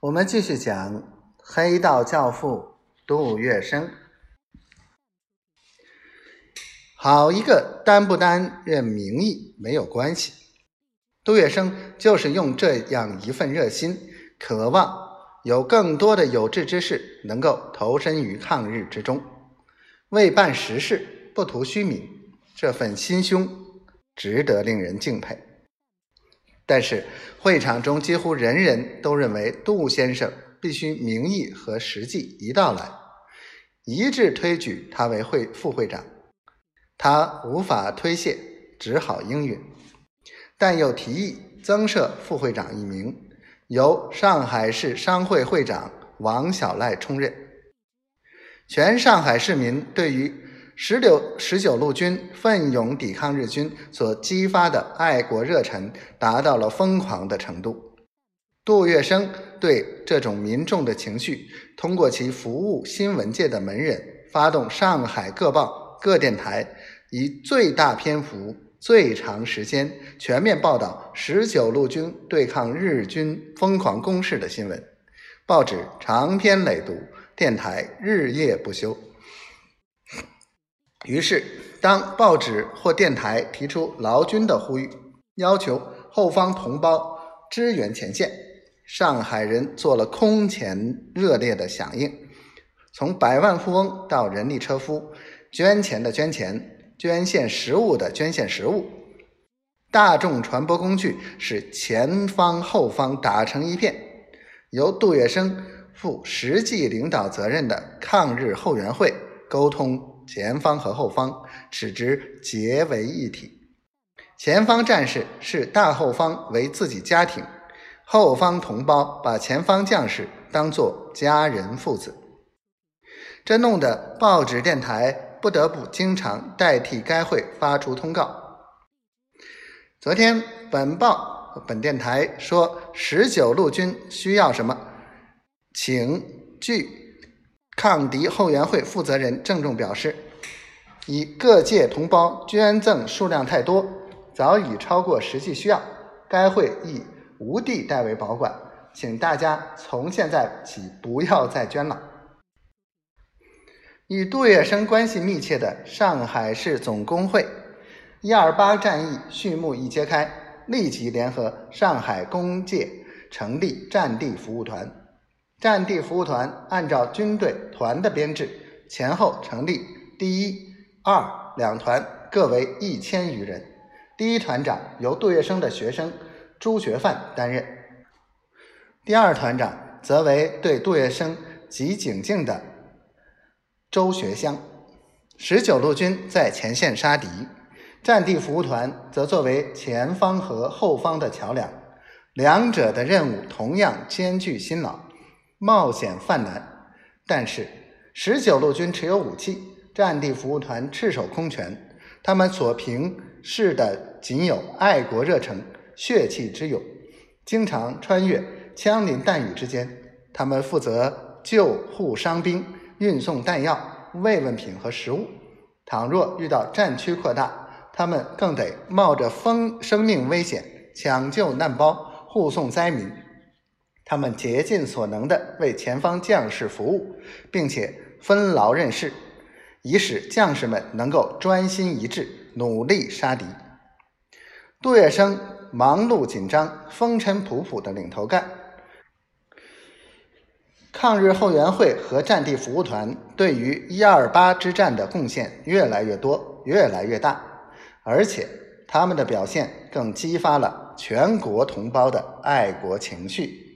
我们继续讲黑道教父杜月笙。好一个担不担任名义没有关系，杜月笙就是用这样一份热心，渴望有更多的有志之士能够投身于抗日之中，为办实事不图虚名，这份心胸值得令人敬佩。但是会场中几乎人人都认为杜先生必须名义和实际一道来，一致推举他为会副会长。他无法推卸，只好应允，但又提议增设副会长一名，由上海市商会会长王小赖充任。全上海市民对于十六十九路军奋勇抵抗日军所激发的爱国热忱达到了疯狂的程度。杜月笙对这种民众的情绪，通过其服务新闻界的门人，发动上海各报、各电台，以最大篇幅、最长时间全面报道十九路军对抗日军疯狂攻势的新闻。报纸长篇累牍，电台日夜不休。于是，当报纸或电台提出劳军的呼吁，要求后方同胞支援前线，上海人做了空前热烈的响应。从百万富翁到人力车夫，捐钱的捐钱，捐献食物的捐献食物，大众传播工具使前方后方打成一片。由杜月笙负实际领导责任的抗日后援会沟通。前方和后方使之结为一体。前方战士视大后方为自己家庭，后方同胞把前方将士当作家人父子。这弄得报纸电台不得不经常代替该会发出通告。昨天本报本电台说十九路军需要什么，请据。抗敌后援会负责人郑重表示：“以各界同胞捐赠数量太多，早已超过实际需要，该会亦无地代为保管，请大家从现在起不要再捐了。”与杜月笙关系密切的上海市总工会，一二八战役序幕一揭开，立即联合上海工界成立战地服务团。战地服务团按照军队团的编制，前后成立第一、二两团，各为一千余人。第一团长由杜月笙的学生朱学范担任，第二团长则为对杜月笙极敬敬的周学湘。十九路军在前线杀敌，战地服务团则作为前方和后方的桥梁，两者的任务同样艰巨辛劳。冒险犯难，但是十九路军持有武器，战地服务团赤手空拳，他们所凭视的仅有爱国热诚、血气之勇，经常穿越枪林弹雨之间。他们负责救护伤兵、运送弹药、慰问品和食物。倘若遇到战区扩大，他们更得冒着风生命危险抢救难包、护送灾民。他们竭尽所能地为前方将士服务，并且分劳任事，以使将士们能够专心一致，努力杀敌。杜月笙忙碌紧张、风尘仆仆的领头干。抗日后援会和战地服务团对于一二八之战的贡献越来越多、越来越大，而且他们的表现更激发了全国同胞的爱国情绪。